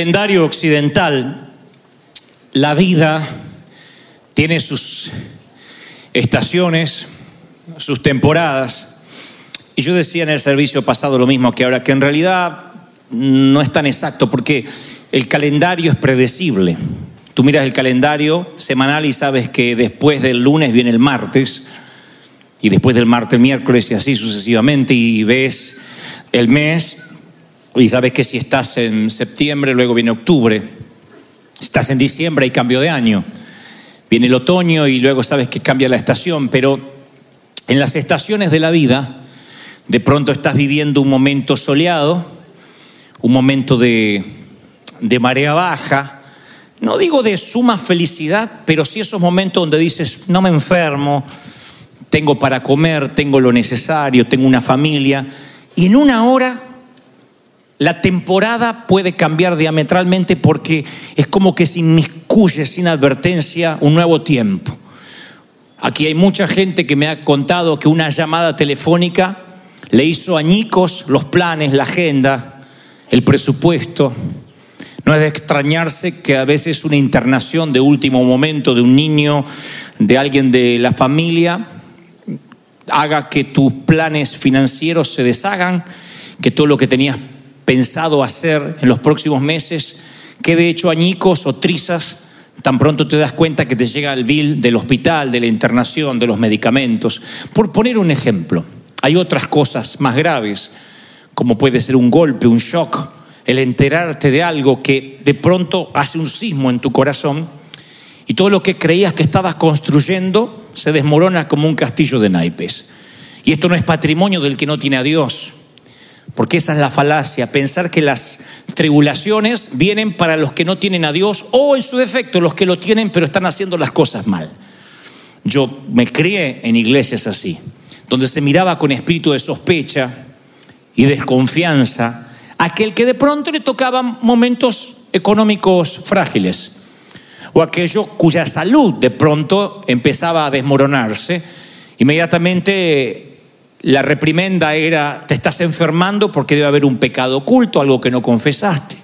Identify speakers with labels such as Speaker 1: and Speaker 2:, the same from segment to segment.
Speaker 1: calendario occidental, la vida tiene sus estaciones, sus temporadas. Y yo decía en el servicio pasado lo mismo que ahora, que en realidad no es tan exacto, porque el calendario es predecible. Tú miras el calendario semanal y sabes que después del lunes viene el martes, y después del martes el miércoles y así sucesivamente, y ves el mes y sabes que si estás en septiembre, luego viene octubre, si estás en diciembre hay cambio de año, viene el otoño y luego sabes que cambia la estación, pero en las estaciones de la vida, de pronto estás viviendo un momento soleado, un momento de, de marea baja, no digo de suma felicidad, pero sí esos momentos donde dices, no me enfermo, tengo para comer, tengo lo necesario, tengo una familia, y en una hora la temporada puede cambiar diametralmente porque es como que se inmiscuye sin advertencia un nuevo tiempo. Aquí hay mucha gente que me ha contado que una llamada telefónica le hizo añicos los planes, la agenda, el presupuesto. No es de extrañarse que a veces una internación de último momento de un niño, de alguien de la familia, haga que tus planes financieros se deshagan, que todo lo que tenías pensado hacer en los próximos meses quede hecho añicos o trizas, tan pronto te das cuenta que te llega el bill del hospital, de la internación, de los medicamentos. Por poner un ejemplo, hay otras cosas más graves, como puede ser un golpe, un shock, el enterarte de algo que de pronto hace un sismo en tu corazón y todo lo que creías que estabas construyendo se desmorona como un castillo de naipes. Y esto no es patrimonio del que no tiene a Dios, porque esa es la falacia, pensar que las tribulaciones vienen para los que no tienen a Dios o en su defecto los que lo tienen pero están haciendo las cosas mal. Yo me crié en iglesias así, donde se miraba con espíritu de sospecha y desconfianza aquel que de pronto le tocaban momentos económicos frágiles o aquello cuya salud de pronto empezaba a desmoronarse, inmediatamente la reprimenda era, te estás enfermando porque debe haber un pecado oculto, algo que no confesaste.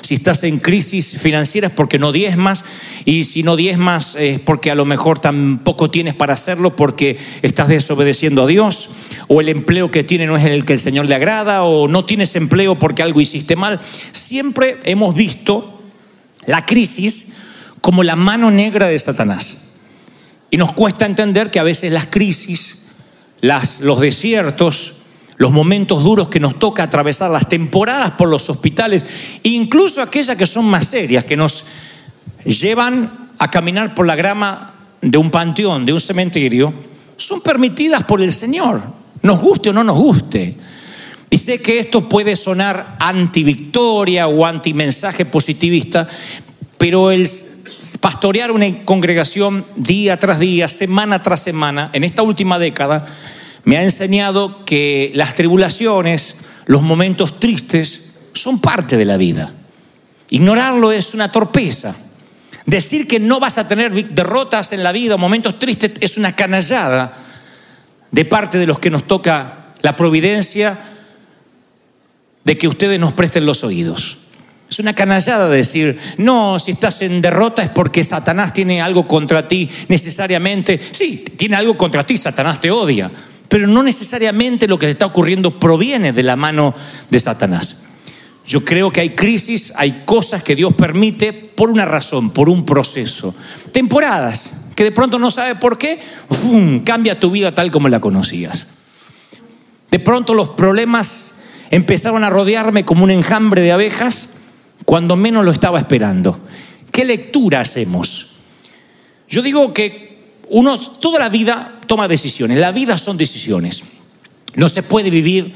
Speaker 1: Si estás en crisis financiera es porque no diezmas y si no diezmas es porque a lo mejor tampoco tienes para hacerlo porque estás desobedeciendo a Dios o el empleo que tiene no es el que el Señor le agrada o no tienes empleo porque algo hiciste mal. Siempre hemos visto la crisis como la mano negra de Satanás. Y nos cuesta entender que a veces las crisis, las, los desiertos, los momentos duros que nos toca atravesar, las temporadas por los hospitales, incluso aquellas que son más serias, que nos llevan a caminar por la grama de un panteón, de un cementerio, son permitidas por el Señor, nos guste o no nos guste. Y sé que esto puede sonar anti-victoria o anti-mensaje positivista, pero el pastorear una congregación día tras día, semana tras semana, en esta última década, me ha enseñado que las tribulaciones, los momentos tristes, son parte de la vida. Ignorarlo es una torpeza. Decir que no vas a tener derrotas en la vida, momentos tristes, es una canallada de parte de los que nos toca la providencia de que ustedes nos presten los oídos. Es una canallada decir, no, si estás en derrota es porque Satanás tiene algo contra ti necesariamente. Sí, tiene algo contra ti, Satanás te odia, pero no necesariamente lo que te está ocurriendo proviene de la mano de Satanás. Yo creo que hay crisis, hay cosas que Dios permite por una razón, por un proceso. Temporadas, que de pronto no sabe por qué, ¡fum! cambia tu vida tal como la conocías. De pronto los problemas empezaron a rodearme como un enjambre de abejas cuando menos lo estaba esperando. ¿Qué lectura hacemos? Yo digo que uno toda la vida toma decisiones, la vida son decisiones. No se puede vivir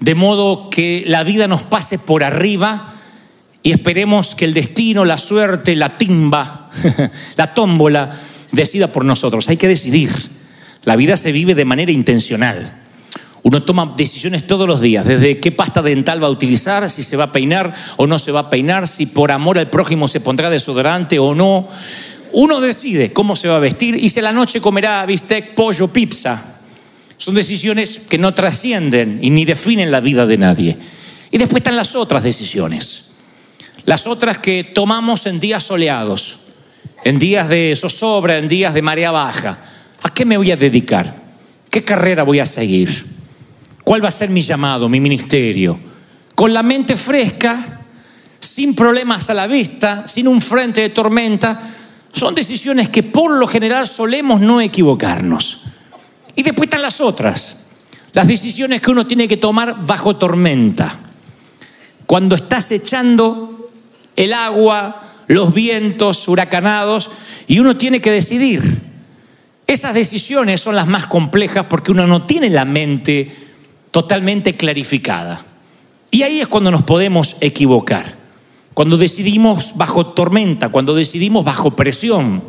Speaker 1: de modo que la vida nos pase por arriba y esperemos que el destino, la suerte, la timba, la tómbola decida por nosotros. Hay que decidir. La vida se vive de manera intencional. Uno toma decisiones todos los días, desde qué pasta dental va a utilizar, si se va a peinar o no se va a peinar, si por amor al prójimo se pondrá desodorante o no. Uno decide cómo se va a vestir y si a la noche comerá bistec, pollo, pizza. Son decisiones que no trascienden y ni definen la vida de nadie. Y después están las otras decisiones. Las otras que tomamos en días soleados, en días de zozobra, en días de marea baja. ¿A qué me voy a dedicar? ¿Qué carrera voy a seguir? ¿Cuál va a ser mi llamado, mi ministerio? Con la mente fresca, sin problemas a la vista, sin un frente de tormenta, son decisiones que por lo general solemos no equivocarnos. Y después están las otras, las decisiones que uno tiene que tomar bajo tormenta. Cuando estás echando el agua, los vientos huracanados, y uno tiene que decidir. Esas decisiones son las más complejas porque uno no tiene la mente totalmente clarificada. Y ahí es cuando nos podemos equivocar. Cuando decidimos bajo tormenta, cuando decidimos bajo presión,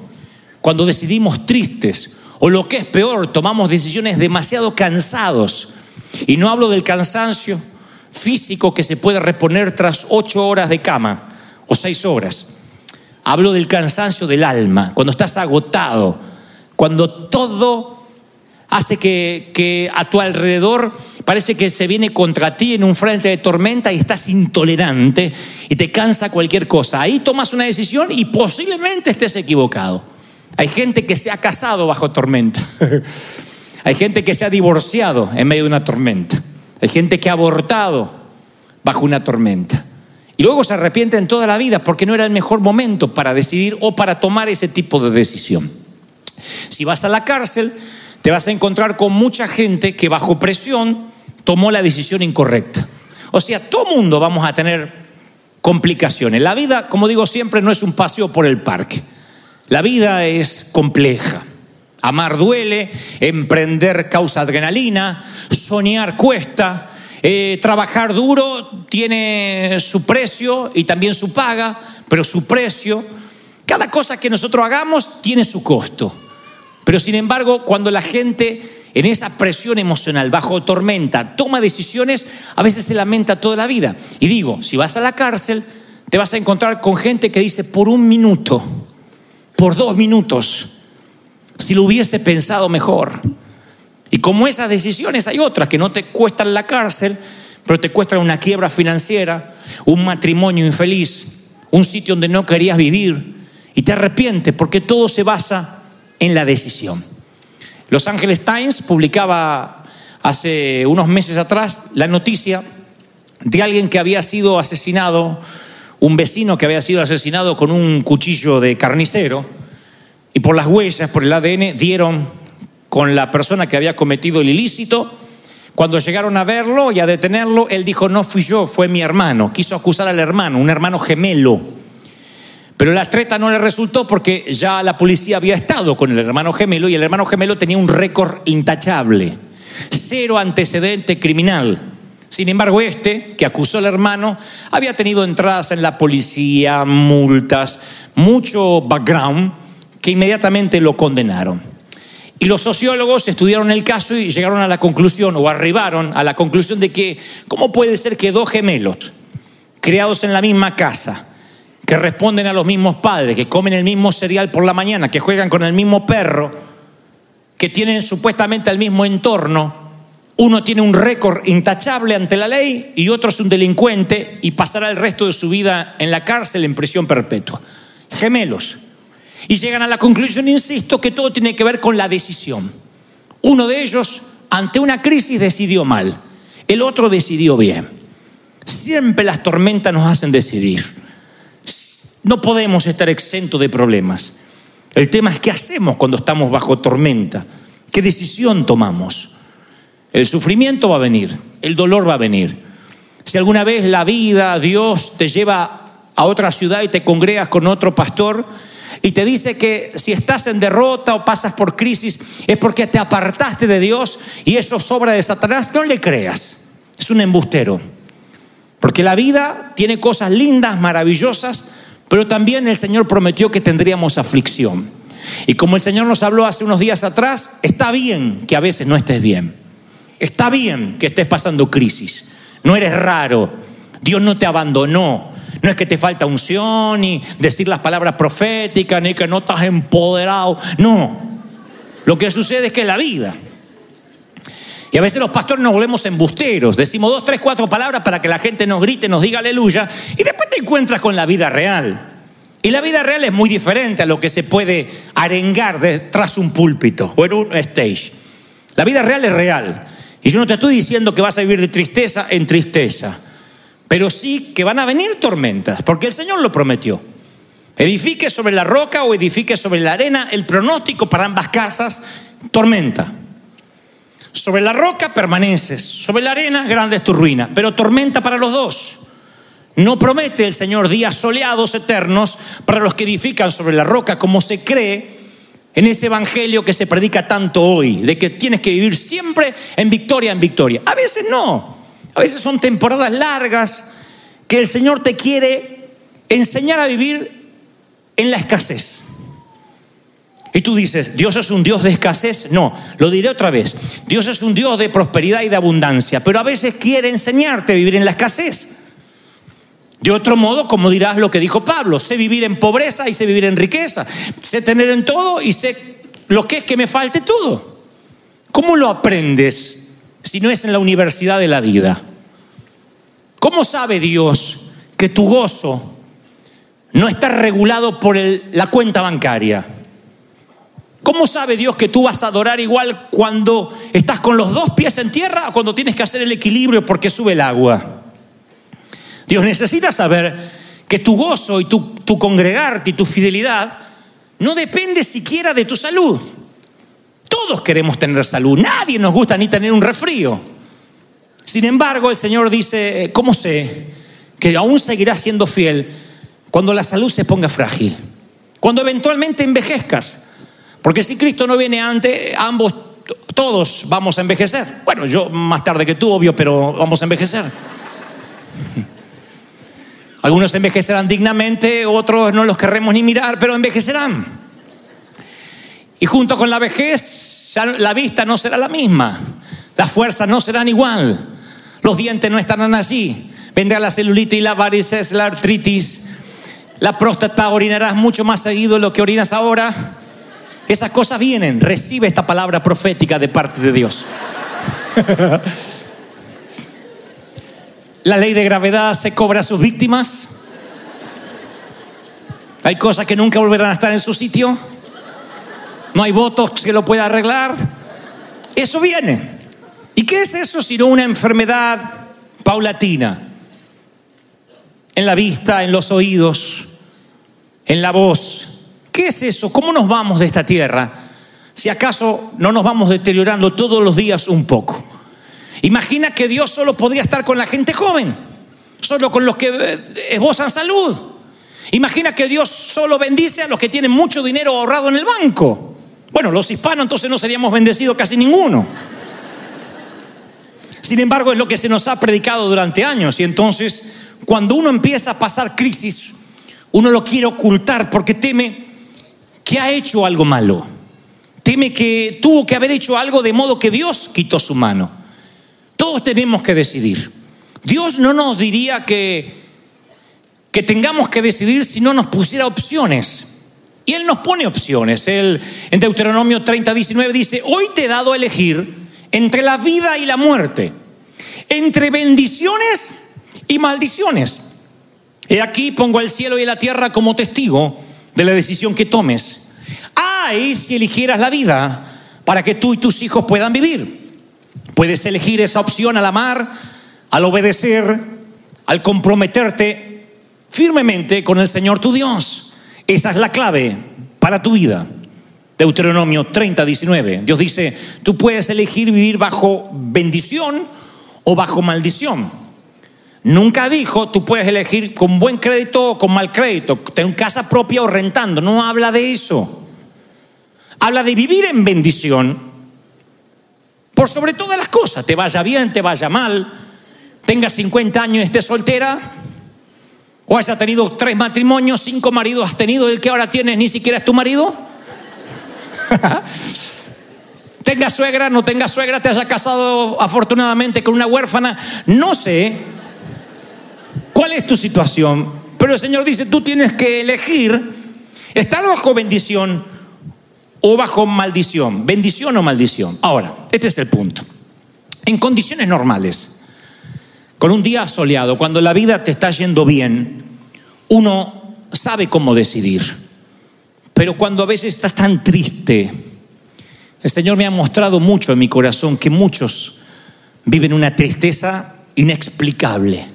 Speaker 1: cuando decidimos tristes, o lo que es peor, tomamos decisiones demasiado cansados. Y no hablo del cansancio físico que se puede reponer tras ocho horas de cama o seis horas. Hablo del cansancio del alma, cuando estás agotado, cuando todo hace que, a tu alrededor parece que se viene contra ti en un frente de tormenta y estás intolerante y te cansa cualquier cosa. Ahí tomas una decisión y posiblemente estés equivocado. Hay gente que se ha casado bajo tormenta. Hay gente que se ha divorciado en medio de una tormenta. Hay gente que ha abortado bajo una tormenta. Y luego se arrepienten toda la vida porque no era el mejor momento para decidir o para tomar ese tipo de decisión. Si vas a la cárcel, te vas a encontrar con mucha gente que bajo presión tomó la decisión incorrecta. O sea, todo mundo vamos a tener complicaciones. La vida, como digo siempre, no es un paseo por el parque. La vida es compleja. Amar duele, emprender causa adrenalina, soñar cuesta, eh, trabajar duro tiene su precio y también su paga, pero su precio, cada cosa que nosotros hagamos tiene su costo. Pero sin embargo, cuando la gente en esa presión emocional, bajo tormenta, toma decisiones, a veces se lamenta toda la vida. Y digo, si vas a la cárcel, te vas a encontrar con gente que dice, por un minuto, por dos minutos, si lo hubiese pensado mejor. Y como esas decisiones hay otras que no te cuestan la cárcel, pero te cuestan una quiebra financiera, un matrimonio infeliz, un sitio donde no querías vivir y te arrepientes porque todo se basa en la decisión. Los Angeles Times publicaba hace unos meses atrás la noticia de alguien que había sido asesinado un vecino que había sido asesinado con un cuchillo de carnicero y por las huellas, por el ADN, dieron con la persona que había cometido el ilícito. Cuando llegaron a verlo y a detenerlo, él dijo, no fui yo, fue mi hermano. Quiso acusar al hermano, un hermano gemelo. Pero la treta no le resultó porque ya la policía había estado con el hermano gemelo y el hermano gemelo tenía un récord intachable. Cero antecedente criminal. Sin embargo, este, que acusó al hermano, había tenido entradas en la policía, multas, mucho background, que inmediatamente lo condenaron. Y los sociólogos estudiaron el caso y llegaron a la conclusión, o arribaron a la conclusión de que, ¿cómo puede ser que dos gemelos, criados en la misma casa, que responden a los mismos padres, que comen el mismo cereal por la mañana, que juegan con el mismo perro, que tienen supuestamente el mismo entorno, Uno tiene un récord intachable ante la ley y otro es un delincuente y pasará el resto de su vida en la cárcel en prisión perpetua. Gemelos. Y llegan a la conclusión, insisto, que todo tiene que ver con la decisión. Uno de ellos, ante una crisis, decidió mal. El otro decidió bien. Siempre las tormentas nos hacen decidir. No podemos estar exentos de problemas. El tema es qué hacemos cuando estamos bajo tormenta. ¿Qué decisión tomamos? El sufrimiento va a venir, el dolor va a venir. Si alguna vez la vida, Dios te lleva a otra ciudad y te congregas con otro pastor y te dice que si estás en derrota o pasas por crisis es porque te apartaste de Dios y eso sobra de Satanás, no le creas. Es un embustero. Porque la vida tiene cosas lindas, maravillosas, pero también el Señor prometió que tendríamos aflicción. Y como el Señor nos habló hace unos días atrás, está bien que a veces no estés bien. Está bien que estés pasando crisis. No eres raro. Dios no te abandonó. No es que te falta unción, ni decir las palabras proféticas, ni que no estás empoderado. No. Lo que sucede es que la vida. Y a veces los pastores nos volvemos embusteros. Decimos dos, tres, cuatro palabras para que la gente nos grite, nos diga aleluya. Y después te encuentras con la vida real. Y la vida real es muy diferente a lo que se puede arengar detrás de un púlpito o en un stage. La vida real es real. Y yo no te estoy diciendo que vas a vivir de tristeza en tristeza, pero sí que van a venir tormentas, porque el Señor lo prometió. Edifique sobre la roca o edifique sobre la arena, el pronóstico para ambas casas, tormenta. Sobre la roca permaneces, sobre la arena grande es tu ruina, pero tormenta para los dos. No promete el Señor días soleados eternos para los que edifican sobre la roca, como se cree en ese evangelio que se predica tanto hoy, de que tienes que vivir siempre en victoria, en victoria. A veces no, a veces son temporadas largas que el Señor te quiere enseñar a vivir en la escasez. Y tú dices, Dios es un Dios de escasez. No, lo diré otra vez. Dios es un Dios de prosperidad y de abundancia, pero a veces quiere enseñarte a vivir en la escasez. De otro modo, como dirás lo que dijo Pablo, sé vivir en pobreza y sé vivir en riqueza, sé tener en todo y sé lo que es que me falte todo. ¿Cómo lo aprendes si no es en la universidad de la vida? ¿Cómo sabe Dios que tu gozo no está regulado por la cuenta bancaria? ¿Cómo sabe Dios que tú vas a adorar igual cuando estás con los dos pies en tierra o cuando tienes que hacer el equilibrio porque sube el agua? Dios necesita saber que tu gozo y tu, congregarte y tu fidelidad no depende siquiera de tu salud. Todos queremos tener salud, nadie nos gusta ni tener un resfrío. Sin embargo, el Señor dice, ¿cómo sé que aún seguirás siendo fiel cuando la salud se ponga frágil? Cuando eventualmente envejezcas. Porque si Cristo no viene antes, ambos, todos vamos a envejecer. Bueno, yo más tarde que tú, obvio, pero vamos a envejecer. Algunos envejecerán dignamente, otros no los querremos ni mirar, pero envejecerán. Y junto con la vejez, la vista no será la misma, las fuerzas no serán igual, los dientes no estarán allí, vendrá la celulitis, la varices, la artritis, la próstata, orinarás mucho más seguido de lo que orinas ahora. Esas cosas vienen, recibe esta palabra profética de parte de Dios. La ley de gravedad se cobra a sus víctimas. Hay cosas que nunca volverán a estar en su sitio. No hay votos que lo pueda arreglar. Eso viene. ¿Y qué es eso sino una enfermedad paulatina? En la vista, en los oídos, en la voz. ¿Qué es eso? ¿Cómo nos vamos de esta tierra? Si acaso no nos vamos deteriorando todos los días un poco. Imagina que Dios solo podría estar con la gente joven, solo con los que eh, esbozan salud. Imagina que Dios solo bendice a los que tienen mucho dinero ahorrado en el banco. Bueno, los hispanos entonces no seríamos bendecidos casi ninguno. Sin embargo, es lo que se nos ha predicado durante años y entonces cuando uno empieza a pasar crisis, uno lo quiere ocultar porque teme que ha hecho algo malo. Teme que tuvo que haber hecho algo de modo que Dios quitó su mano. Todos tenemos que decidir. Dios no nos diría que, que tengamos que decidir si no nos pusiera opciones. Y Él nos pone opciones. Él en Deuteronomio 30, 19 dice, hoy te he dado a elegir entre la vida y la muerte, entre bendiciones y maldiciones. He aquí pongo el cielo y la tierra como testigo de la decisión que tomes. Si eligieras la vida para que tú y tus hijos puedan vivir. Puedes elegir esa opción al amar, al obedecer, al comprometerte firmemente con el Señor tu Dios. Esa es la clave para tu vida. Deuteronomio 30, 19. Dios dice, tú puedes elegir vivir bajo bendición o bajo maldición. Nunca dijo, tú puedes elegir con buen crédito o con mal crédito, tener casa propia o rentando. No habla de eso. Habla de vivir en bendición por sobre todas las cosas. Te vaya bien, te vaya mal, tengas 50 años y estés soltera, o hayas tenido tres matrimonios, cinco maridos has tenido, el que ahora tienes ni siquiera es tu marido. tenga suegra, no tenga suegra, te haya casado afortunadamente con una huérfana, no sé cuál es tu situación, pero el Señor dice, tú tienes que elegir estar bajo bendición o bajo maldición, bendición o maldición. Ahora, este es el punto. En condiciones normales, con un día soleado, cuando la vida te está yendo bien, uno sabe cómo decidir. Pero cuando a veces estás tan triste, el Señor me ha mostrado mucho en mi corazón que muchos viven una tristeza inexplicable.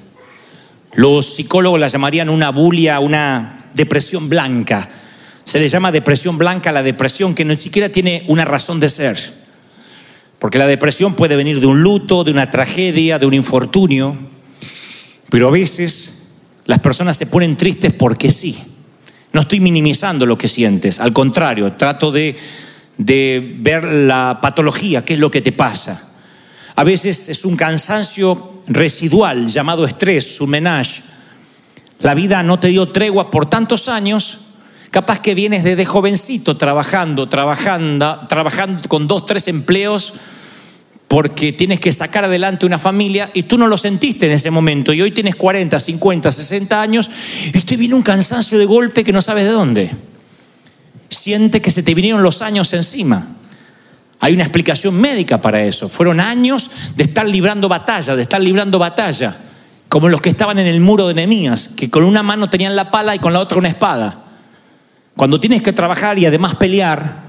Speaker 1: Los psicólogos la llamarían una bulia, una depresión blanca. Se le llama depresión blanca a la depresión que no siquiera tiene una razón de ser. Porque la depresión puede venir de un luto, de una tragedia, de un infortunio. Pero a veces las personas se ponen tristes porque sí. No estoy minimizando lo que sientes, al contrario, trato de de ver la patología, qué es lo que te pasa. A veces es un cansancio residual llamado estrés, un menage. La vida no te dio tregua por tantos años, capaz que vienes desde jovencito trabajando, trabajando, trabajando con dos, tres empleos porque tienes que sacar adelante una familia y tú no lo sentiste en ese momento y hoy tienes 40, 50, 60 años y te viene un cansancio de golpe que no sabes de dónde siente que se te vinieron los años encima. Hay una explicación médica para eso. Fueron años de estar librando batalla, de estar librando batalla, como los que estaban en el muro de Nehemías, que con una mano tenían la pala y con la otra una espada. Cuando tienes que trabajar y además pelear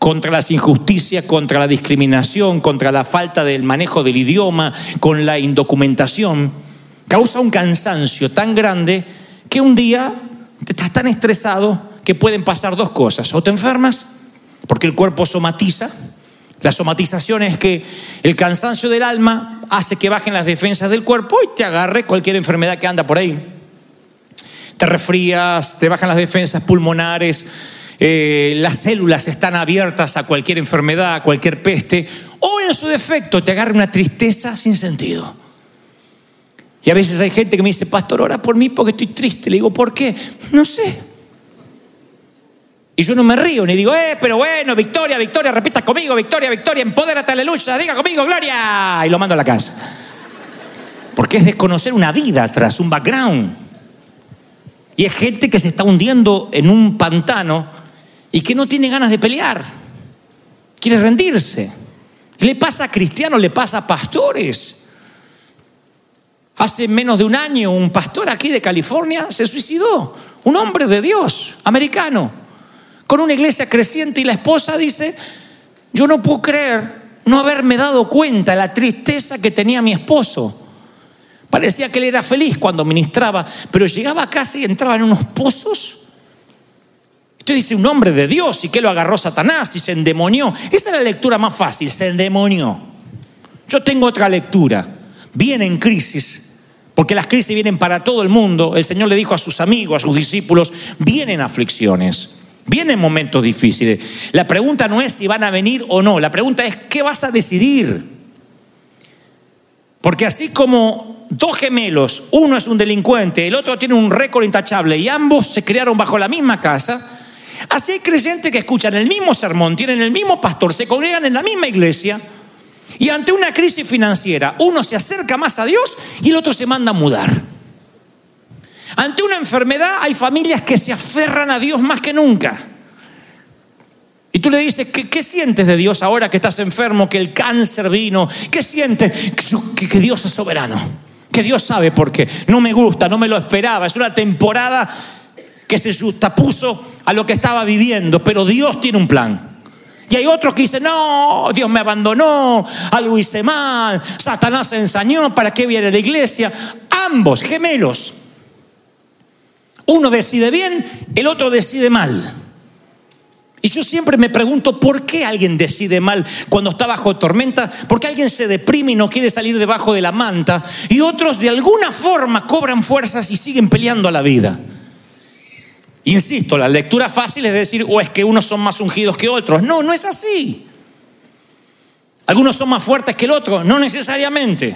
Speaker 1: contra las injusticias, contra la discriminación, contra la falta del manejo del idioma, con la indocumentación, causa un cansancio tan grande que un día te estás tan estresado que pueden pasar dos cosas. O te enfermas, porque el cuerpo somatiza. La somatización es que el cansancio del alma hace que bajen las defensas del cuerpo y te agarre cualquier enfermedad que anda por ahí. Te resfrías, te bajan las defensas pulmonares, eh, las células están abiertas a cualquier enfermedad, a cualquier peste, o en su defecto te agarra una tristeza sin sentido. Y a veces hay gente que me dice, pastor, ora por mí porque estoy triste. Le digo, ¿por qué? No sé, y yo no me río ni digo, eh, pero bueno, victoria, victoria, repita conmigo, victoria, victoria, empodérate, aleluya, diga conmigo, gloria. Y lo mando a la casa. Porque es desconocer una vida atrás, un background. Y es gente que se está hundiendo en un pantano y que no tiene ganas de pelear. Quiere rendirse. Le pasa a cristianos, le pasa a pastores. Hace menos de un año un pastor aquí de California se suicidó. Un hombre de Dios, americano con una iglesia creciente y la esposa dice, yo no puedo creer no haberme dado cuenta de la tristeza que tenía mi esposo. Parecía que él era feliz cuando ministraba, pero llegaba a casa y entraba en unos pozos. Usted dice un hombre de Dios y que lo agarró Satanás y se endemonió. Esa es la lectura más fácil, se endemonió. Yo tengo otra lectura. Viene en crisis, porque las crisis vienen para todo el mundo. El Señor le dijo a sus amigos, a sus discípulos, vienen aflicciones. Vienen momentos difíciles. La pregunta no es si van a venir o no, la pregunta es qué vas a decidir. Porque así como dos gemelos, uno es un delincuente, el otro tiene un récord intachable y ambos se criaron bajo la misma casa, así hay creyentes que escuchan el mismo sermón, tienen el mismo pastor, se congregan en la misma iglesia y ante una crisis financiera uno se acerca más a Dios y el otro se manda a mudar. Ante una enfermedad hay familias que se aferran a Dios más que nunca. Y tú le dices, ¿qué, qué sientes de Dios ahora que estás enfermo, que el cáncer vino? ¿Qué sientes? Que, que Dios es soberano, que Dios sabe por qué. No me gusta, no me lo esperaba. Es una temporada que se justapuso a lo que estaba viviendo, pero Dios tiene un plan. Y hay otros que dicen, no, Dios me abandonó, algo hice mal, Satanás se ensañó, ¿para qué viene la iglesia? Ambos, gemelos. Uno decide bien, el otro decide mal. Y yo siempre me pregunto por qué alguien decide mal cuando está bajo tormenta, por qué alguien se deprime y no quiere salir debajo de la manta, y otros de alguna forma cobran fuerzas y siguen peleando a la vida. Insisto, la lectura fácil es decir, o es que unos son más ungidos que otros. No, no es así. Algunos son más fuertes que el otro, no necesariamente.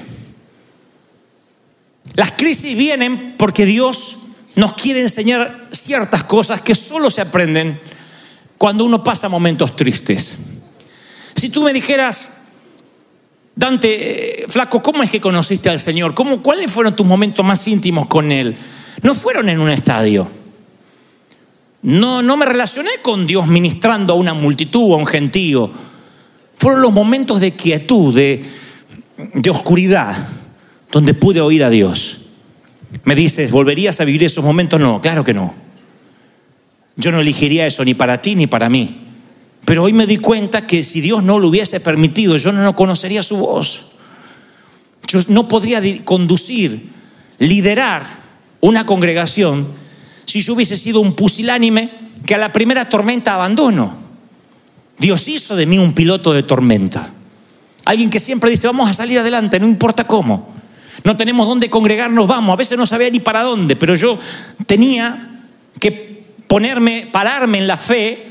Speaker 1: Las crisis vienen porque Dios nos quiere enseñar ciertas cosas que solo se aprenden cuando uno pasa momentos tristes. Si tú me dijeras, Dante, eh, flaco, ¿cómo es que conociste al Señor? ¿Cómo, ¿Cuáles fueron tus momentos más íntimos con Él? No fueron en un estadio. No, no me relacioné con Dios ministrando a una multitud a un gentío. Fueron los momentos de quietud, de, de oscuridad, donde pude oír a Dios. Me dices, ¿volverías a vivir esos momentos? No, claro que no. Yo no elegiría eso ni para ti ni para mí. Pero hoy me di cuenta que si Dios no lo hubiese permitido, yo no conocería su voz. Yo no podría conducir, liderar una congregación si yo hubiese sido un pusilánime que a la primera tormenta abandono. Dios hizo de mí un piloto de tormenta. Alguien que siempre dice, vamos a salir adelante, no importa cómo. No tenemos dónde congregarnos, vamos. A veces no sabía ni para dónde, pero yo tenía que ponerme, pararme en la fe,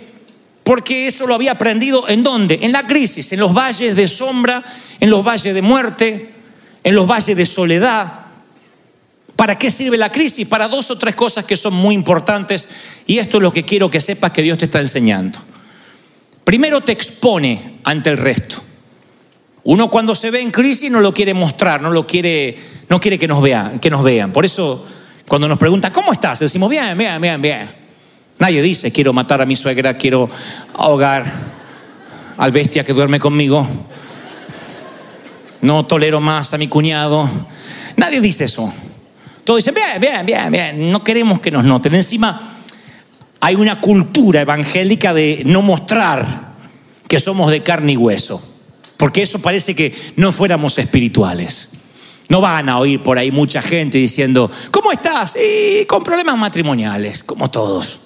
Speaker 1: porque eso lo había aprendido en dónde? En la crisis, en los valles de sombra, en los valles de muerte, en los valles de soledad. ¿Para qué sirve la crisis? Para dos o tres cosas que son muy importantes y esto es lo que quiero que sepas que Dios te está enseñando. Primero te expone ante el resto. Uno cuando se ve en crisis no lo quiere mostrar, no lo quiere, no quiere que nos vean, que nos vean. Por eso cuando nos pregunta ¿cómo estás? Decimos bien, bien, bien, bien. Nadie dice, quiero matar a mi suegra, quiero ahogar al bestia que duerme conmigo. No tolero más a mi cuñado. Nadie dice eso. Todos dicen, bien, bien, bien, bien. No queremos que nos noten. Encima, hay una cultura evangélica de no mostrar que somos de carne y hueso. Porque eso parece que no fuéramos espirituales. No van a oír por ahí mucha gente diciendo, ¿cómo estás? Y con problemas matrimoniales, como todos.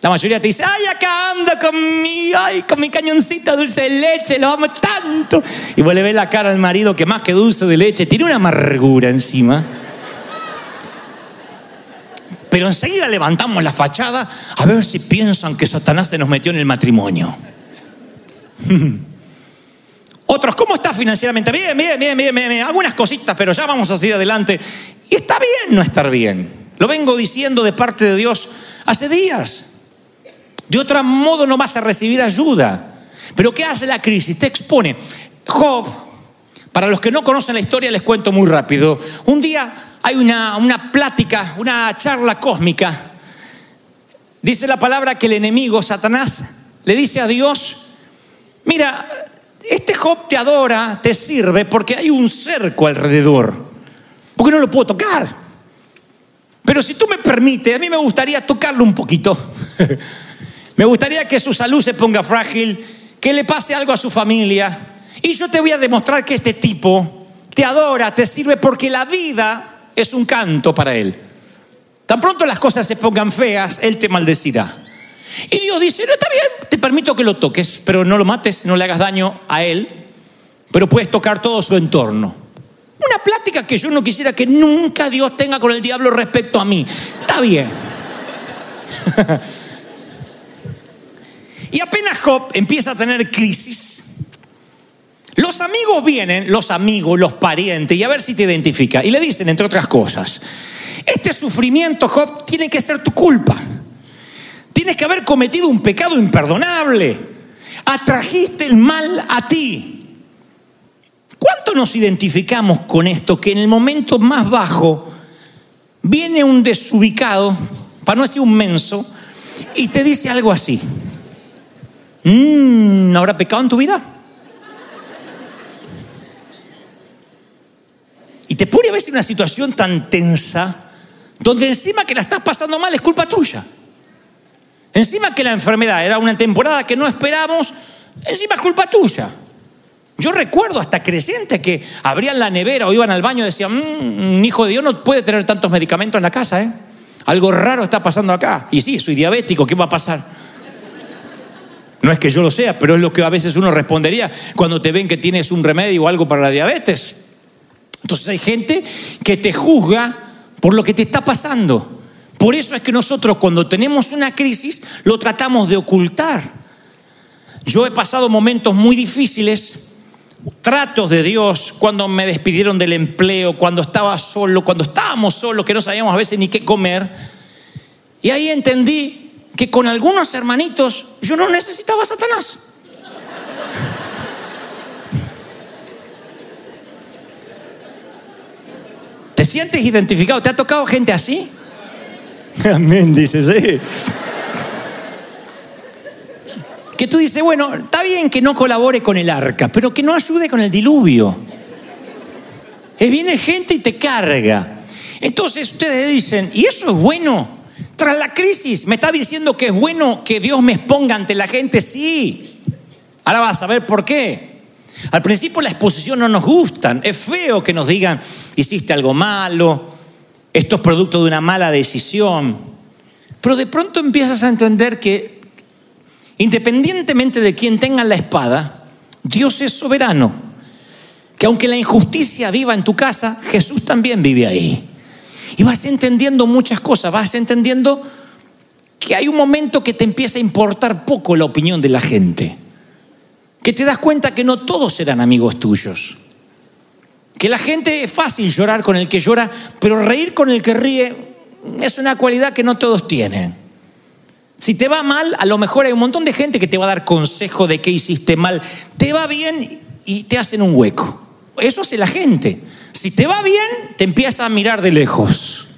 Speaker 1: La mayoría te dice, ay, acá ando con mi, ay, con mi cañoncito dulce de leche, lo amo tanto. Y vuelve a ver la cara del marido que más que dulce de leche, tiene una amargura encima. Pero enseguida levantamos la fachada a ver si piensan que Satanás se nos metió en el matrimonio. Otros, ¿cómo está financieramente? Bien, bien, bien, bien, bien, algunas cositas, pero ya vamos a seguir adelante. Y está bien no estar bien. Lo vengo diciendo de parte de Dios hace días. De otro modo no vas a recibir ayuda. Pero ¿qué hace la crisis? Te expone. Job, para los que no conocen la historia les cuento muy rápido. Un día hay una, una plática, una charla cósmica. Dice la palabra que el enemigo, Satanás, le dice a Dios, mira, este Job te adora, te sirve porque hay un cerco alrededor, porque no lo puedo tocar. Pero si tú me permites, a mí me gustaría tocarlo un poquito. Me gustaría que su salud se ponga frágil, que le pase algo a su familia. Y yo te voy a demostrar que este tipo te adora, te sirve porque la vida es un canto para él. Tan pronto las cosas se pongan feas, él te maldecirá. Y Dios dice, no está bien, te permito que lo toques, pero no lo mates, no le hagas daño a él, pero puedes tocar todo su entorno. Una plática que yo no quisiera que nunca Dios tenga con el diablo respecto a mí. Está bien. Y apenas Job empieza a tener crisis, los amigos vienen, los amigos, los parientes, y a ver si te identifica. Y le dicen, entre otras cosas, este sufrimiento, Job, tiene que ser tu culpa. Tienes que haber cometido un pecado imperdonable. Atrajiste el mal a ti. ¿Cuánto nos identificamos con esto? Que en el momento más bajo viene un desubicado, para no decir un menso, y te dice algo así. Mm, ¿Habrá pecado en tu vida? Y te pone a veces en una situación tan tensa, donde encima que la estás pasando mal es culpa tuya. Encima que la enfermedad era una temporada que no esperamos, encima es culpa tuya. Yo recuerdo hasta creyentes que abrían la nevera o iban al baño y decían, "Mm, hijo de Dios no puede tener tantos medicamentos en la casa, ¿eh? Algo raro está pasando acá. Y sí, soy diabético, ¿qué va a pasar? No es que yo lo sea, pero es lo que a veces uno respondería cuando te ven que tienes un remedio o algo para la diabetes. Entonces hay gente que te juzga por lo que te está pasando. Por eso es que nosotros cuando tenemos una crisis lo tratamos de ocultar. Yo he pasado momentos muy difíciles, tratos de Dios, cuando me despidieron del empleo, cuando estaba solo, cuando estábamos solos, que no sabíamos a veces ni qué comer. Y ahí entendí que con algunos hermanitos yo no necesitaba a Satanás. ¿Te sientes identificado? ¿Te ha tocado gente así? Amén, dice, sí. Que tú dices, bueno, está bien que no colabore con el arca, pero que no ayude con el diluvio. Viene gente y te carga. Entonces ustedes dicen, ¿y eso es bueno? Tras la crisis, ¿me está diciendo que es bueno que Dios me exponga ante la gente? Sí. Ahora vas a ver por qué. Al principio la exposición no nos gustan. Es feo que nos digan, hiciste algo malo, esto es producto de una mala decisión. Pero de pronto empiezas a entender que independientemente de quién tenga la espada, Dios es soberano. Que aunque la injusticia viva en tu casa, Jesús también vive ahí. Y vas entendiendo muchas cosas, vas entendiendo que hay un momento que te empieza a importar poco la opinión de la gente. Que te das cuenta que no todos serán amigos tuyos. Que la gente es fácil llorar con el que llora, pero reír con el que ríe es una cualidad que no todos tienen. Si te va mal, a lo mejor hay un montón de gente que te va a dar consejo de qué hiciste mal. Te va bien y te hacen un hueco. Eso hace la gente. Si te va bien, te empieza a mirar de lejos.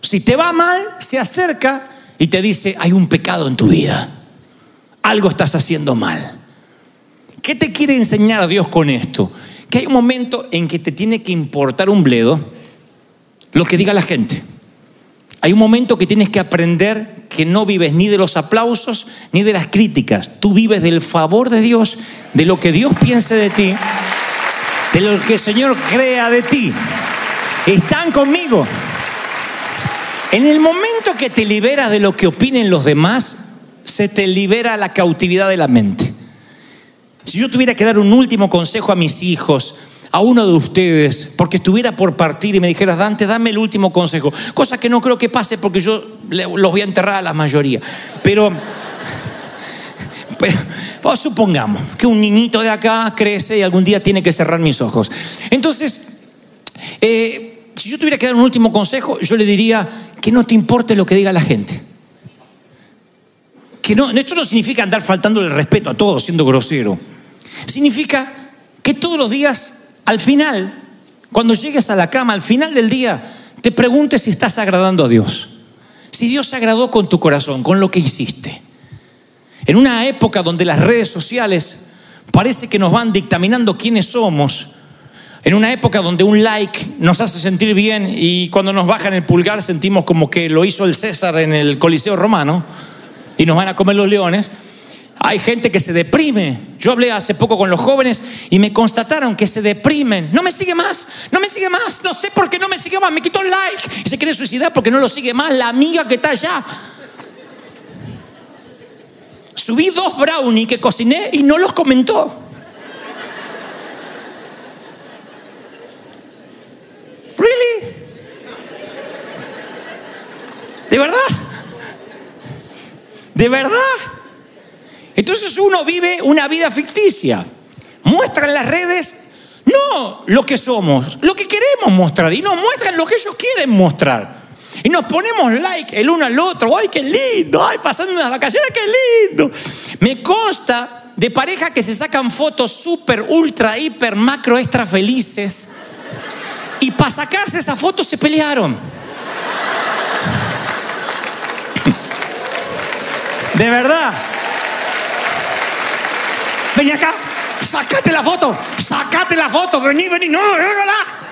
Speaker 1: Si te va mal, se acerca y te dice, hay un pecado en tu vida. Algo estás haciendo mal. ¿Qué te quiere enseñar Dios con esto? Que hay un momento en que te tiene que importar un bledo lo que diga la gente. Hay un momento que tienes que aprender que no vives ni de los aplausos ni de las críticas. Tú vives del favor de Dios, de lo que Dios piense de ti, de lo que el Señor crea de ti. ¿Están conmigo? En el momento que te liberas de lo que opinen los demás, se te libera la cautividad de la mente. Si yo tuviera que dar un último consejo a mis hijos, a uno de ustedes, porque estuviera por partir y me dijeras, Dante, dame el último consejo, cosa que no creo que pase porque yo los voy a enterrar a la mayoría. Pero, pero pues, supongamos que un niñito de acá crece y algún día tiene que cerrar mis ojos. Entonces, eh, si yo tuviera que dar un último consejo, yo le diría que no te importe lo que diga la gente. Que no, esto no significa andar faltando el respeto a todos siendo grosero. Significa que todos los días, al final, cuando llegues a la cama, al final del día, te preguntes si estás agradando a Dios. Si Dios se agradó con tu corazón, con lo que hiciste. En una época donde las redes sociales parece que nos van dictaminando quiénes somos, en una época donde un like nos hace sentir bien y cuando nos bajan el pulgar sentimos como que lo hizo el César en el Coliseo Romano y nos van a comer los leones, hay gente que se deprime. Yo hablé hace poco con los jóvenes y me constataron que se deprimen. No me sigue más, no me sigue más, no sé por qué no me sigue más, me quitó el like y se quiere suicidar porque no lo sigue más la amiga que está allá. Subí dos brownie que cociné y no los comentó. ¿Really? ¿De verdad? ¿De verdad? Entonces uno vive una vida ficticia. Muestra en las redes no lo que somos, lo que queremos mostrar. Y nos muestran lo que ellos quieren mostrar. Y nos ponemos like el uno al otro. ¡Ay, qué lindo! ¡Ay, pasando unas vacaciones, qué lindo! Me consta de parejas que se sacan fotos súper, ultra, hiper, macro, extra felices. Y para sacarse esa foto se pelearon. De verdad. vení acá, sacate la foto, sacate la foto, vení, vení, no, no, no, no.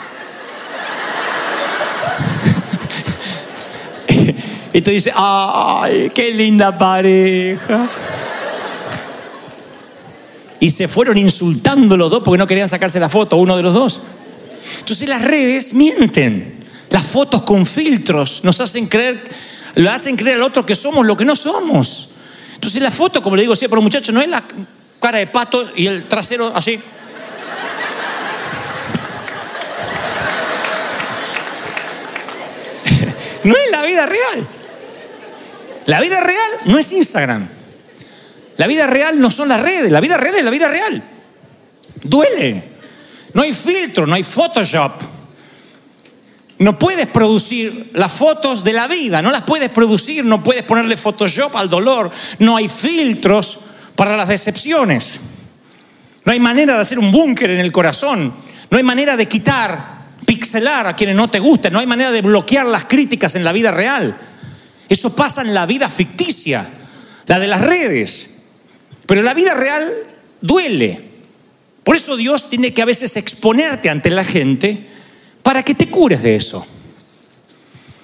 Speaker 1: Y tú dices, ay, qué linda pareja. Y se fueron insultando los dos porque no querían sacarse la foto, uno de los dos. Entonces las redes mienten. Las fotos con filtros nos hacen creer, lo hacen creer al otro que somos lo que no somos. Entonces la foto, como le digo siempre a los muchachos, no es la cara de pato y el trasero así. No es la vida real. La vida real no es Instagram. La vida real no son las redes. La vida real es la vida real. Duele. No hay filtro, no hay Photoshop. No puedes producir las fotos de la vida, no las puedes producir, no puedes ponerle Photoshop al dolor. No hay filtros para las decepciones. No hay manera de hacer un búnker en el corazón. No hay manera de quitar, pixelar a quienes no te gustan. No hay manera de bloquear las críticas en la vida real. Eso pasa en la vida ficticia, la de las redes. Pero la vida real duele. Por eso Dios tiene que a veces exponerte ante la gente para que te cures de eso.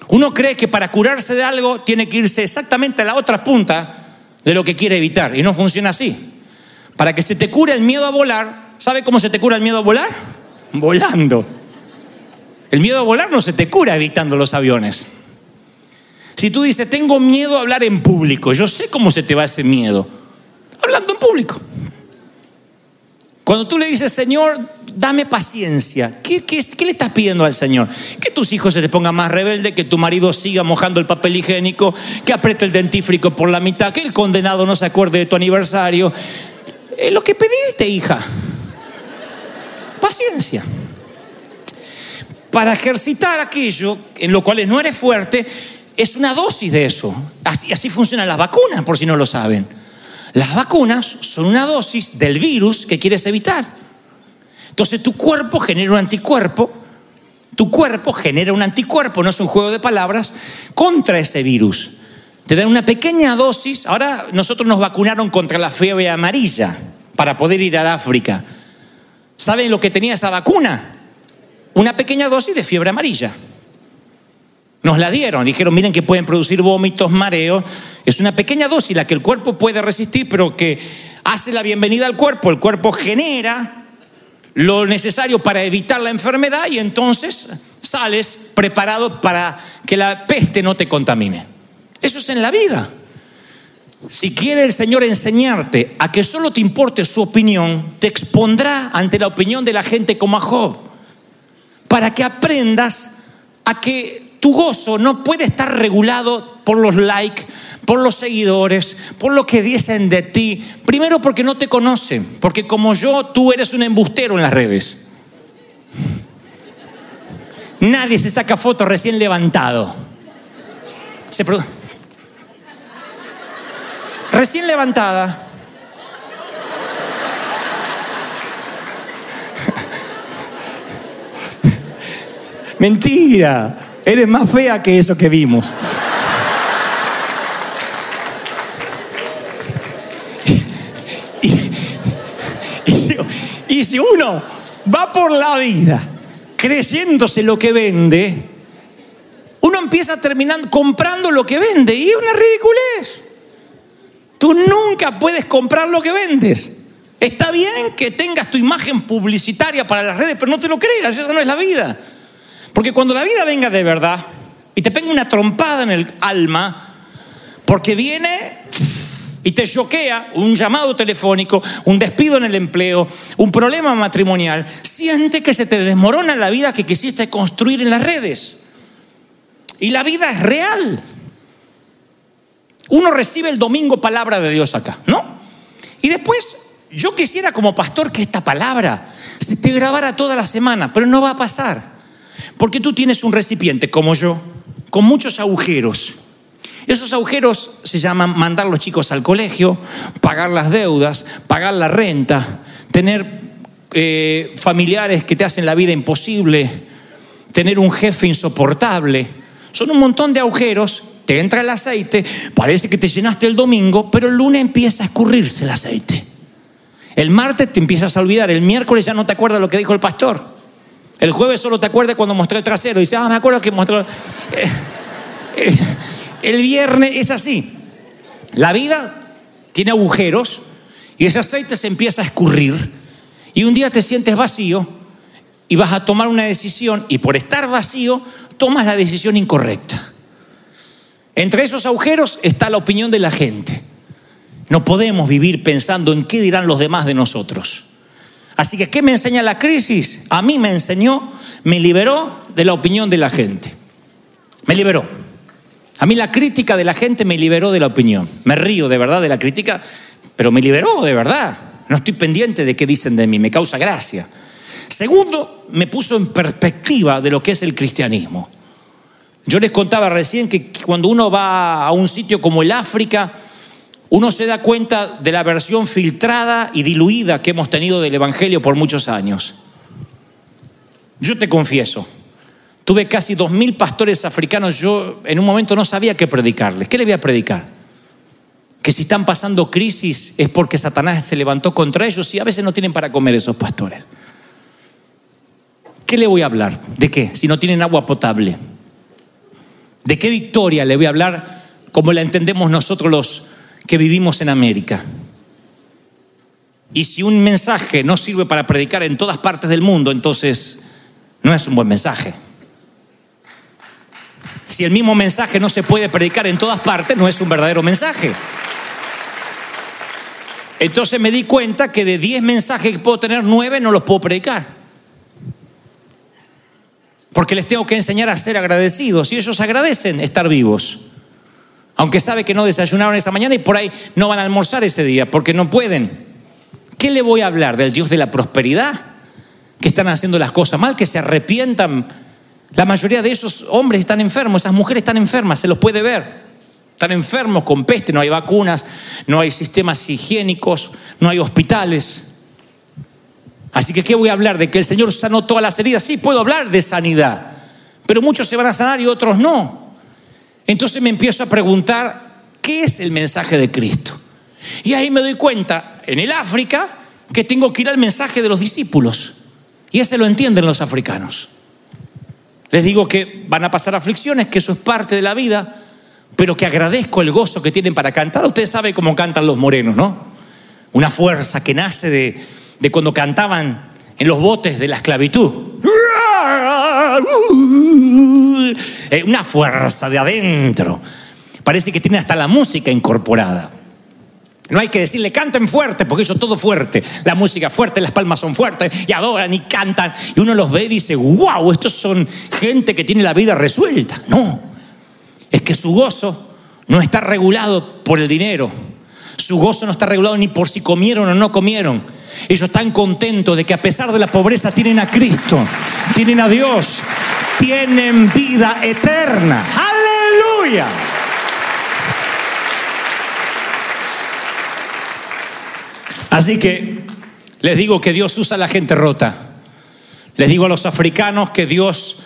Speaker 1: Uno cree que para curarse de algo tiene que irse exactamente a la otra punta de lo que quiere evitar. Y no funciona así. Para que se te cure el miedo a volar, ¿sabe cómo se te cura el miedo a volar? Volando. El miedo a volar no se te cura evitando los aviones. Si tú dices, tengo miedo a hablar en público, yo sé cómo se te va ese miedo. Hablando en público. Cuando tú le dices, Señor, dame paciencia, ¿qué, qué, le estás pidiendo al Señor? Que tus hijos se te pongan más rebelde, que tu marido siga mojando el papel higiénico, que apriete el dentífrico por la mitad, que el condenado no se acuerde de tu aniversario. Es lo que pediste, hija. Paciencia. Para ejercitar aquello en lo cual no eres fuerte, es una dosis de eso. Así, así funcionan las vacunas, por si no lo saben. Las vacunas son una dosis del virus que quieres evitar. Entonces tu cuerpo genera un anticuerpo, tu cuerpo genera un anticuerpo, no es un juego de palabras, contra ese virus. Te dan una pequeña dosis. Ahora nosotros nos vacunaron contra la fiebre amarilla para poder ir a África. ¿Saben lo que tenía esa vacuna? Una pequeña dosis de fiebre amarilla. Nos la dieron, dijeron, miren que pueden producir vómitos, mareos. Es una pequeña dosis la que el cuerpo puede resistir, pero que hace la bienvenida al cuerpo. El cuerpo genera lo necesario para evitar la enfermedad y entonces sales preparado para que la peste no te contamine. Eso es en la vida. Si quiere el Señor enseñarte a que solo te importe su opinión, te expondrá ante la opinión de la gente como a Job, para que aprendas a que tu gozo no puede estar regulado por los likes, por los seguidores, por lo que dicen de ti. Primero porque no te conocen, porque como yo, tú eres un embustero en las redes. Nadie se saca fotos recién levantado. Se produ- recién levantada. Mentira, eres más fea que eso que vimos. Y, si uno va por la vida creyéndose lo que vende, uno empieza terminando comprando lo que vende y es una ridiculez. Tú nunca puedes comprar lo que vendes. Está bien que tengas tu imagen publicitaria para las redes, pero no te lo creas, esa no es la vida. Porque cuando la vida venga de verdad y te pega una trompada en el alma, porque viene y te choquea un llamado telefónico, un despido en el empleo, un problema matrimonial, siente que se te desmorona la vida que quisiste construir en las redes. Y la vida es real. Uno recibe el domingo palabra de Dios acá, ¿no? Y después yo quisiera como pastor que esta palabra se te grabara toda la semana, pero no va a pasar. Porque tú tienes un recipiente como yo, con muchos agujeros. Esos agujeros se llaman mandar los chicos al colegio, pagar las deudas, pagar la renta, tener eh, familiares que te hacen la vida imposible, tener un jefe insoportable. Son un montón de agujeros, te entra el aceite, parece que te llenaste el domingo, pero el lunes empieza a escurrirse el aceite. El martes te empiezas a olvidar, el miércoles ya no te acuerdas lo que dijo el pastor. El jueves solo te acuerdas cuando mostré el trasero y dices, ah, me acuerdo que mostró... Eh, el viernes es así. La vida tiene agujeros y ese aceite se empieza a escurrir y un día te sientes vacío y vas a tomar una decisión y por estar vacío tomas la decisión incorrecta. Entre esos agujeros está la opinión de la gente. No podemos vivir pensando en qué dirán los demás de nosotros. Así que, ¿qué me enseña la crisis? A mí me enseñó, me liberó de la opinión de la gente. Me liberó. A mí la crítica de la gente me liberó de la opinión. Me río de verdad de la crítica, pero me liberó de verdad. No estoy pendiente de qué dicen de mí, me causa gracia. Segundo, me puso en perspectiva de lo que es el cristianismo. Yo les contaba recién que cuando uno va a un sitio como el África, uno se da cuenta de la versión filtrada y diluida que hemos tenido del Evangelio por muchos años. Yo te confieso, tuve casi dos mil pastores africanos, yo en un momento no sabía qué predicarles. ¿Qué les voy a predicar? Que si están pasando crisis es porque Satanás se levantó contra ellos y a veces no tienen para comer esos pastores. ¿Qué le voy a hablar? ¿De qué? Si no tienen agua potable. ¿De qué victoria le voy a hablar como la entendemos nosotros los que vivimos en América? Y si un mensaje no sirve para predicar en todas partes del mundo, entonces no es un buen mensaje. Si el mismo mensaje no se puede predicar en todas partes, no es un verdadero mensaje. Entonces me di cuenta que de 10 mensajes que puedo tener, 9 no los puedo predicar. Porque les tengo que enseñar a ser agradecidos y ellos agradecen estar vivos. Aunque sabe que no desayunaron esa mañana y por ahí no van a almorzar ese día porque no pueden. ¿Qué le voy a hablar? ¿Del Dios de la prosperidad? Que están haciendo las cosas mal, que se arrepientan. La mayoría de esos hombres están enfermos, esas mujeres están enfermas, se los puede ver. Están enfermos con peste, no hay vacunas, no hay sistemas higiénicos, no hay hospitales. Así que, ¿qué voy a hablar? ¿De que el Señor sanó todas las heridas? Sí, puedo hablar de sanidad, pero muchos se van a sanar y otros no. Entonces me empiezo a preguntar, ¿qué es el mensaje de Cristo? Y ahí me doy cuenta, en el África, que tengo que ir al mensaje de los discípulos. Y ese lo entienden los africanos. Les digo que van a pasar aflicciones, que eso es parte de la vida, pero que agradezco el gozo que tienen para cantar. Ustedes saben cómo cantan los morenos, ¿no? Una fuerza que nace de, de cuando cantaban en los botes de la esclavitud. Eh, una fuerza de adentro. Parece que tiene hasta la música incorporada. No hay que decirle canten fuerte, porque ellos todo fuerte. La música fuerte, las palmas son fuertes y adoran y cantan. Y uno los ve y dice, wow, estos son gente que tiene la vida resuelta. No, es que su gozo no está regulado por el dinero. Su gozo no está regulado ni por si comieron o no comieron ellos están contentos de que a pesar de la pobreza tienen a Cristo, tienen a Dios, tienen vida eterna. Aleluya. Así que les digo que Dios usa a la gente rota. Les digo a los africanos que Dios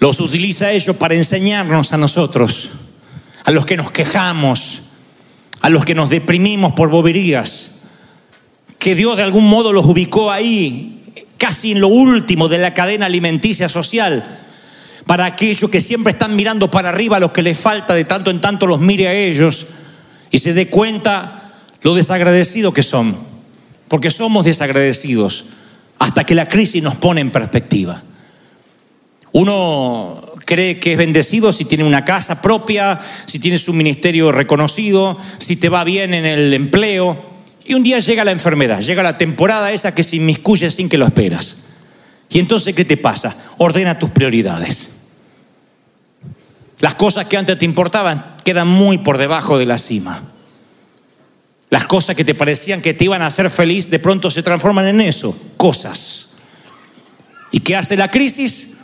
Speaker 1: los utiliza a ellos para enseñarnos a nosotros, a los que nos quejamos, a los que nos deprimimos por boberías que Dios de algún modo los ubicó ahí, casi en lo último de la cadena alimenticia social, para aquellos que siempre están mirando para arriba, a los que les falta de tanto en tanto los mire a ellos y se dé cuenta lo desagradecidos que son, porque somos desagradecidos hasta que la crisis nos pone en perspectiva. Uno cree que es bendecido si tiene una casa propia, si tiene su ministerio reconocido, si te va bien en el empleo, y un día llega la enfermedad, llega la temporada esa que se inmiscuye sin que lo esperas. Y entonces, ¿qué te pasa? Ordena tus prioridades. Las cosas que antes te importaban quedan muy por debajo de la cima. Las cosas que te parecían que te iban a hacer feliz, de pronto se transforman en eso, cosas. ¿Y qué hace la crisis?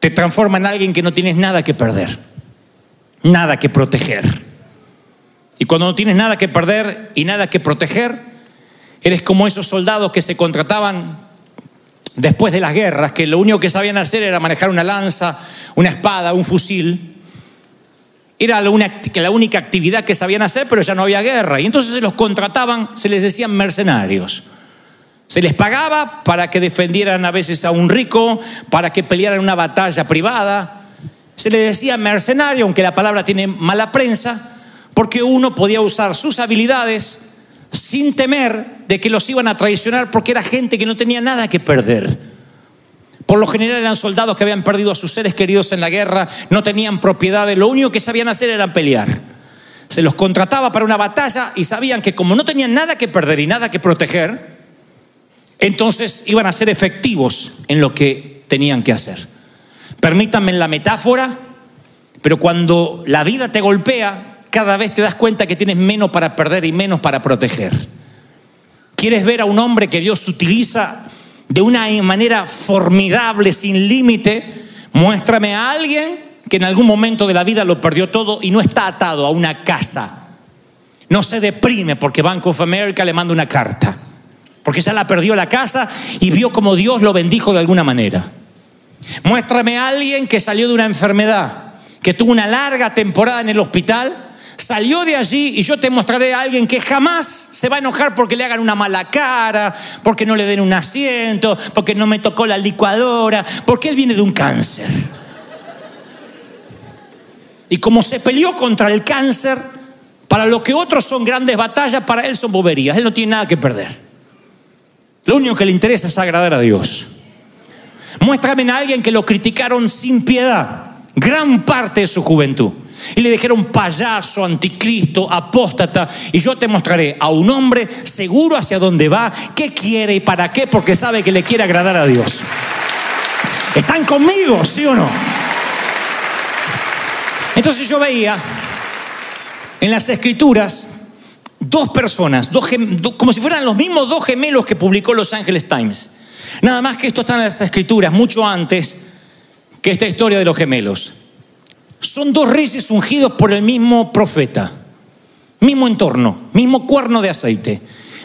Speaker 1: Te transforma en alguien que no tienes nada que perder, nada que proteger. Y cuando no tienes nada que perder y nada que proteger, eres como esos soldados que se contrataban después de las guerras, que lo único que sabían hacer era manejar una lanza, una espada, un fusil. era la, única actividad que sabían hacer, pero ya no había guerra. Y entonces se los contrataban, se les decían mercenarios. Se les pagaba para que defendieran a veces a un rico, para que pelearan una batalla privada. Se les decía mercenario, aunque la palabra tiene mala prensa, porque uno podía usar sus habilidades sin temer de que los iban a traicionar porque era gente que no tenía nada que perder. Por lo general eran soldados que habían perdido a sus seres queridos en la guerra, no tenían propiedades, lo único que sabían hacer era pelear. Se los contrataba para una batalla y sabían que como no tenían nada que perder y nada que proteger, entonces iban a ser efectivos en lo que tenían que hacer. Permítanme la metáfora, pero cuando la vida te golpea, cada vez te das cuenta que tienes menos para perder y menos para proteger. ¿Quieres ver a un hombre que Dios utiliza de una manera formidable, sin límite? Muéstrame a alguien que en algún momento de la vida lo perdió todo y no está atado a una casa. No se deprime porque Bank of America le manda una carta. Porque ya la perdió la casa y vio como Dios lo bendijo de alguna manera. Muéstrame a alguien que salió de una enfermedad, que tuvo una larga temporada en el hospital, salió de allí y yo te mostraré a alguien que jamás se va a enojar porque le hagan una mala cara, porque no le den un asiento, porque no me tocó la licuadora, porque él viene de un cáncer. Y como se peleó contra el cáncer, para lo que otros son grandes batallas, para él son boberías. Él no tiene nada que perder. Lo único que le interesa es agradar a Dios. Muéstrame a alguien que lo criticaron sin piedad, gran parte de su juventud. Y le dijeron payaso, anticristo, apóstata. Y yo te mostraré a un hombre seguro hacia dónde va, qué quiere y para qué, porque sabe que le quiere agradar a Dios. ¿Están conmigo, sí o no? Entonces yo veía en las escrituras dos personas, dos como si fueran los mismos dos gemelos que publicó Los Angeles Times. Nada más que esto está en las escrituras mucho antes que esta historia de los gemelos. Son dos reyes ungidos por el mismo profeta, mismo entorno, mismo cuerno de aceite,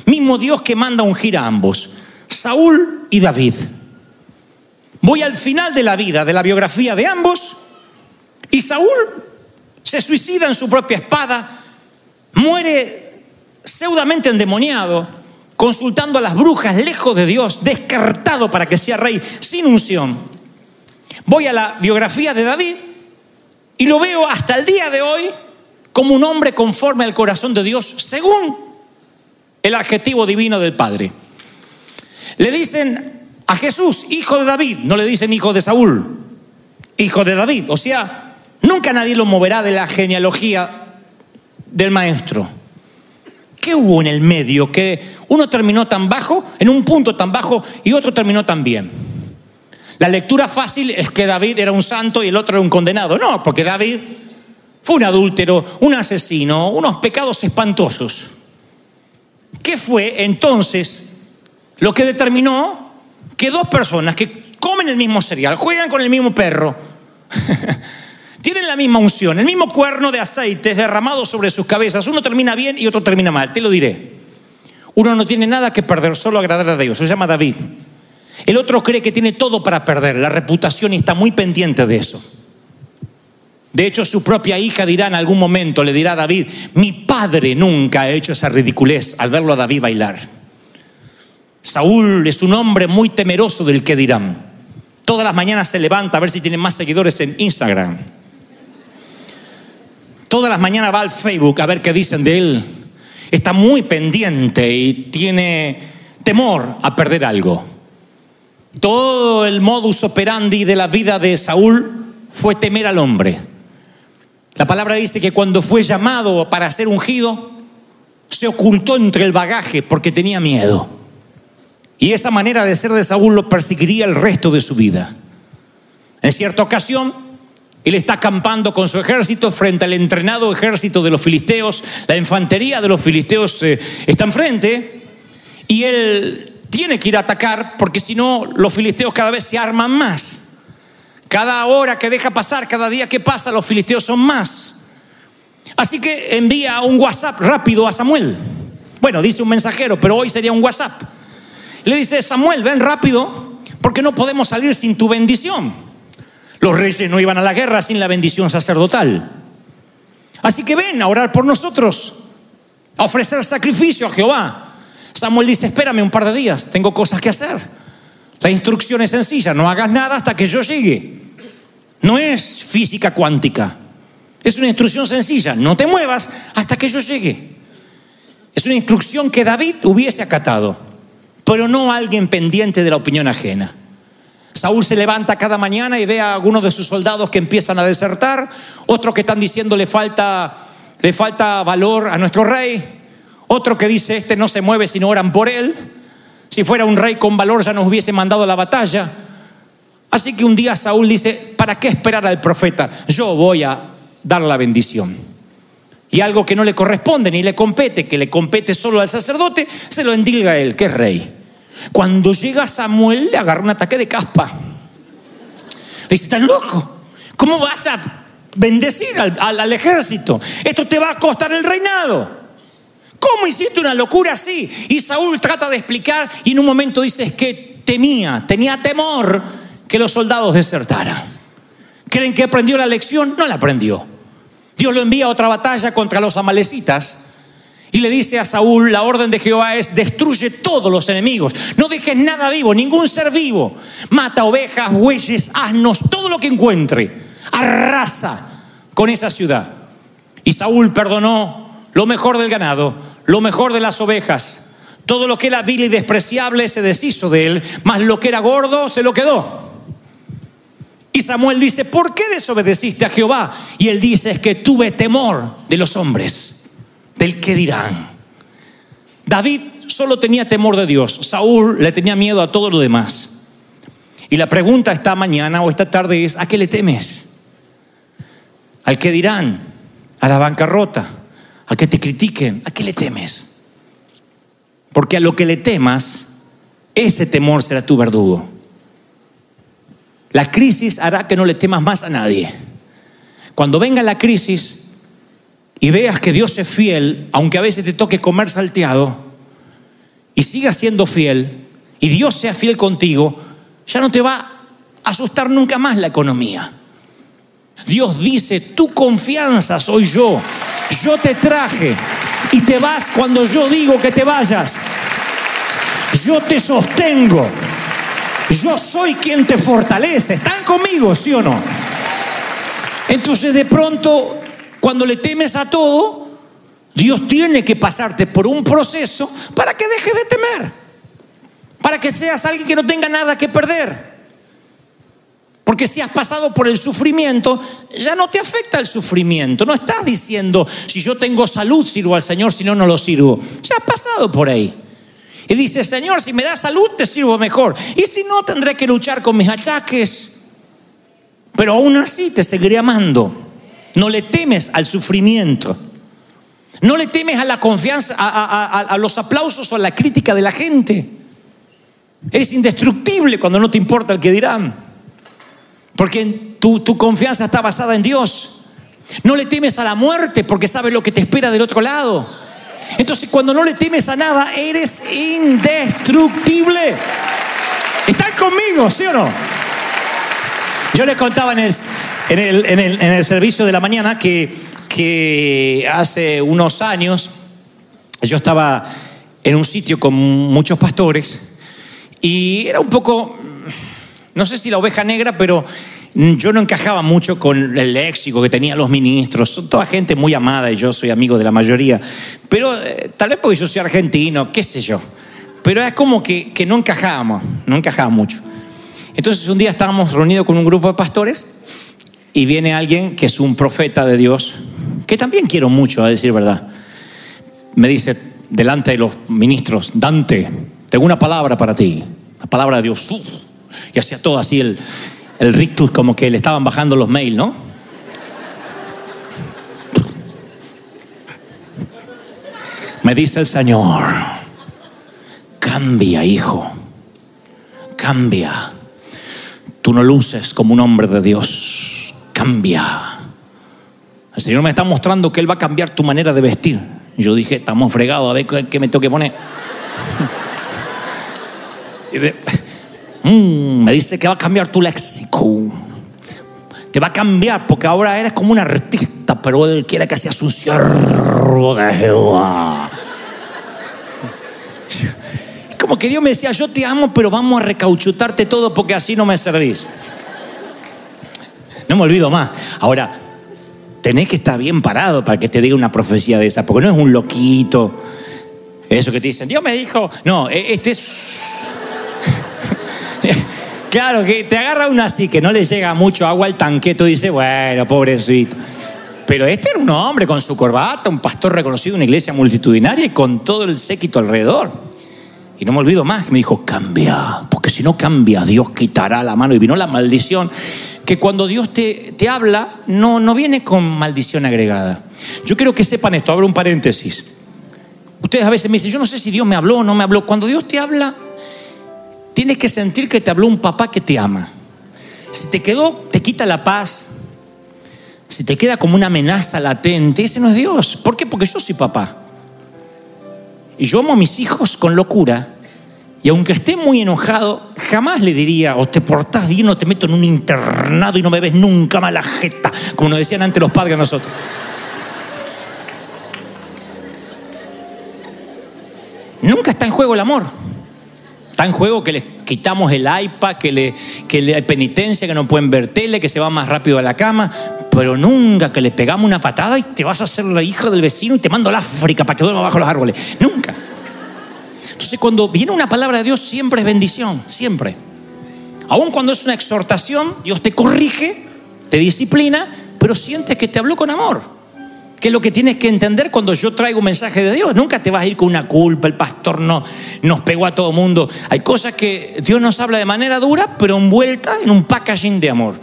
Speaker 1: mismo Dios que manda ungir a ambos, Saúl y David. Voy al final de la vida, de la biografía de ambos, y Saúl se suicida en su propia espada, muere pseudamente endemoniado, consultando a las brujas lejos de Dios, descartado para que sea rey, sin unción. Voy a la biografía de David y lo veo hasta el día de hoy como un hombre conforme al corazón de Dios, según el adjetivo divino del Padre. Le dicen a Jesús, hijo de David, no le dicen hijo de Saúl, hijo de David. O sea, nunca nadie lo moverá de la genealogía del maestro. ¿Qué hubo en el medio? Que uno terminó tan bajo, en un punto tan bajo, y otro terminó tan bien. La lectura fácil es que David era un santo y el otro era un condenado. No, porque David fue un adúltero, un asesino, unos pecados espantosos. ¿Qué fue entonces lo que determinó que dos personas que comen el mismo cereal, juegan con el mismo perro, tienen la misma unción, el mismo cuerno de aceite es derramado sobre sus cabezas, uno termina bien y otro termina mal, te lo diré. Uno no tiene nada que perder, solo agradar a Dios, se llama David. El otro cree que tiene todo para perder, la reputación y está muy pendiente de eso. De hecho, su propia hija dirá en algún momento, le dirá a David, mi padre nunca ha hecho esa ridiculez al verlo a David bailar. Saúl es un hombre muy temeroso del que dirán. Todas las mañanas se levanta a ver si tiene más seguidores en Instagram. Todas las mañanas va al Facebook a ver qué dicen de él. Está muy pendiente y tiene temor a perder algo. Todo el modus operandi de la vida de Saúl fue temer al hombre. La palabra dice que cuando fue llamado para ser ungido, se ocultó entre el bagaje porque tenía miedo. Y esa manera de ser de Saúl lo perseguiría el resto de su vida. En cierta ocasión, él está acampando con su ejército frente al entrenado ejército de los filisteos. La infantería de los filisteos eh, está enfrente y él tiene que ir a atacar porque si no los filisteos cada vez se arman más. Cada hora que deja pasar, cada día que pasa, los filisteos son más. Así que envía un WhatsApp rápido a Samuel. Bueno, dice un mensajero, pero hoy sería un WhatsApp. Le dice, Samuel, ven rápido, porque no podemos salir sin tu bendición. Los reyes no iban a la guerra sin la bendición sacerdotal. Así que ven a orar por nosotros, a ofrecer sacrificio a Jehová. Samuel dice, espérame un par de días, tengo cosas que hacer. La instrucción es sencilla, no hagas nada hasta que yo llegue. No es física cuántica, es una instrucción sencilla, no te muevas hasta que yo llegue. Es una instrucción que David hubiese acatado, pero no alguien pendiente de la opinión ajena. Saúl se levanta cada mañana y ve a algunos de sus soldados que empiezan a desertar, otros que están diciendo le falta, le falta valor a nuestro rey, otro que dice este no se mueve si no oran por él. Si fuera un rey con valor ya nos hubiese mandado a la batalla. Así que un día Saúl dice, ¿para qué esperar al profeta? Yo voy a dar la bendición. Y algo que no le corresponde ni le compete, que le compete solo al sacerdote, se lo endilga a él, que es rey. Cuando llega Samuel le agarra un ataque de caspa. Le dice, ¿estás loco? ¿Cómo vas a bendecir al, al- al ejército? Esto te va a costar el reinado. ¿Cómo hiciste una locura así? Y Saúl trata de explicar y en un momento dice es que temía, tenía temor que los soldados desertaran. ¿Creen que aprendió la lección? No la aprendió. Dios lo envía a otra batalla contra los amalecitas y le dice a Saúl, la orden de Jehová es, destruye todos los enemigos, no dejes nada vivo, ningún ser vivo, mata ovejas, bueyes, asnos, todo lo que encuentre, arrasa con esa ciudad. Y Saúl perdonó lo mejor del ganado, lo mejor de las ovejas, todo lo que era vil y despreciable se deshizo de él, mas lo que era gordo se lo quedó. Y Samuel dice, ¿por qué desobedeciste a Jehová? Y él dice, es que tuve temor de los hombres, del que dirán. David solo tenía temor de Dios, Saúl le tenía miedo a todo lo demás. Y la pregunta esta mañana o esta tarde es, ¿a qué le temes? ¿Al que dirán? ¿A la bancarrota? ¿A que te critiquen? ¿A qué le temes? Porque a lo que le temas, ese temor será tu verdugo. La crisis hará que no le temas más a nadie. Cuando venga la crisis y veas que Dios es fiel, aunque a veces te toque comer salteado, y sigas siendo fiel, y Dios sea fiel contigo, ya no te va a asustar nunca más la economía. Dios dice, tu confianza soy yo, yo te traje y te vas cuando yo digo que te vayas. Yo te sostengo. Yo soy quien te fortalece. ¿Están conmigo, sí o no? Entonces de pronto, cuando le temes a todo, Dios tiene que pasarte por un proceso para que dejes de temer. Para que seas alguien que no tenga nada que perder. Porque si has pasado por el sufrimiento, ya no te afecta el sufrimiento. No estás diciendo, si yo tengo salud, sirvo al Señor, si no, no lo sirvo. Ya has pasado por ahí. Y dice, Señor, si me das salud, te sirvo mejor. Y si no, tendré que luchar con mis achaques. Pero aún así te seguiré amando. No le temes al sufrimiento. No le temes a la confianza, a, los aplausos o a la crítica de la gente. Eres indestructible cuando no te importa el que dirán. Porque tu, tu confianza está basada en Dios. No le temes a la muerte porque sabes lo que te espera del otro lado. Entonces cuando no le temes a nada, eres indestructible. ¿Están conmigo, sí o no? Yo les contaba en el, en el- en el- en el servicio de la mañana que, que hace unos años yo estaba en un sitio con muchos pastores y era un poco, no sé si la oveja negra, pero yo no encajaba mucho con el léxico que tenían los ministros. Son toda gente muy amada y yo soy amigo de la mayoría. Pero eh, tal vez porque yo soy argentino, qué sé yo. Pero es como que, que no encajábamos, no encajaba mucho. Entonces un día estábamos reunidos con un grupo de pastores y viene alguien que es un profeta de Dios, que también quiero mucho, a decir verdad. Me dice delante de los ministros, Dante, tengo una palabra para ti, la palabra de Dios. Y hacía todo así el, el rictus, como que le estaban bajando los mails, ¿no? Me dice el Señor, cambia, hijo, cambia. Tú no luces como un hombre de Dios, cambia. El Señor me está mostrando que Él va a cambiar tu manera de vestir. Yo dije, estamos fregados, a ver qué, me tengo que poner. Y Mm, me dice que va a cambiar tu léxico. Te va a cambiar porque ahora eres como un artista. pero él quiere que seas un siervo de Jehová. Como que Dios me decía, yo te amo, pero vamos a recauchutarte todo porque así no me servís. No me olvido más. Ahora, tenés que estar bien parado para que te diga una profecía de esa, porque no es un loquito. Eso que te dicen, Dios me dijo, no, e- este es... claro, que te agarra uno así, que no le llega mucho agua al tanque, tú dices, bueno, pobrecito. Pero este era un hombre con su corbata, un pastor reconocido una iglesia multitudinaria y con todo el séquito alrededor. Y no me olvido más, me dijo, cambia, porque si no cambia, Dios quitará la mano. Y vino la maldición, que cuando Dios te, te habla, no, no viene con maldición agregada. Yo quiero que sepan esto, abro un paréntesis. Ustedes a veces me dicen, yo no sé si Dios me habló o no me habló. Cuando Dios te habla, tienes que sentir que te habló un papá que te ama. Si te quedó, te quita la paz. Si te queda como una amenaza latente, ese no es Dios. ¿Por qué? Porque yo soy papá. Y yo amo a mis hijos con locura. Y aunque esté muy enojado, jamás le diría, o te portás bien o te meto en un internado y no me ves nunca más la jeta, como nos decían antes los padres a nosotros. Nunca está en juego el amor. Está en juego que les quitamos el iPad, que le, que le hay penitencia, que no pueden ver tele, que se va más rápido a la cama, pero nunca que le pegamos una patada y te vas a hacer la hija del vecino y te mando al África para que duerma bajo los árboles. Nunca. Entonces cuando viene una palabra de Dios siempre es bendición, siempre. Aun cuando es una exhortación, Dios te corrige, te disciplina, pero sientes que te habló con amor. Que es lo que tienes que entender cuando yo traigo un mensaje de Dios. Nunca te vas a ir con una culpa, el pastor no, nos pegó a todo mundo. Hay cosas que Dios nos habla de manera dura, pero envuelta en un packaging de amor.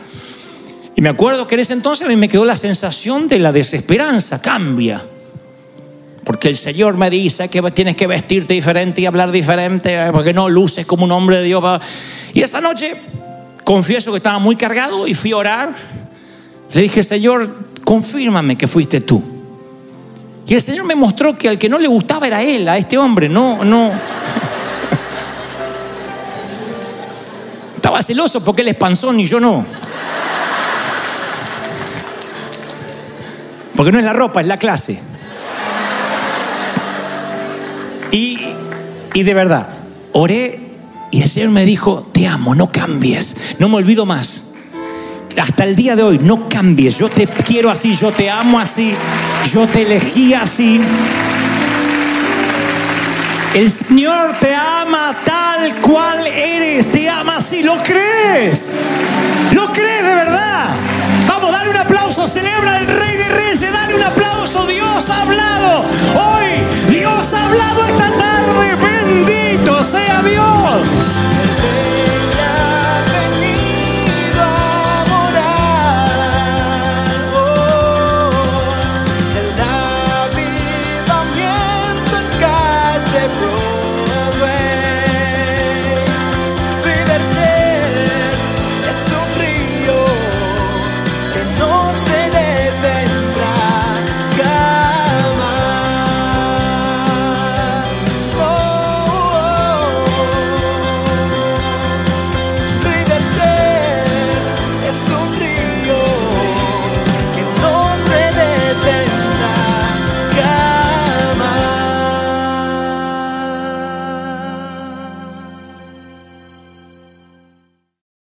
Speaker 1: Y me acuerdo que en ese entonces a mí me quedó la sensación de la desesperanza, cambia. Porque el Señor me dice que tienes que vestirte diferente y hablar diferente, eh, porque no luces como un hombre de Dios. Y esa noche confieso que estaba muy cargado y fui a orar. Le dije, Señor, confírmame que fuiste tú. Y el Señor me mostró que al que no le gustaba era él, a este hombre, no, no. Estaba celoso porque él es panzón y yo no. Porque no es la ropa, es la clase. Y, y de verdad, oré y el Señor me dijo, te amo, no cambies, no me olvido más. Hasta el día de hoy, no cambies, yo te quiero así, yo te amo así, yo te elegí así. El Señor te ama tal cual eres, te ama así, ¿lo crees? ¿Lo crees de verdad? Vamos, dale un aplauso, celebra al Rey de Reyes, dale un aplauso, Dios ha hablado. have it all.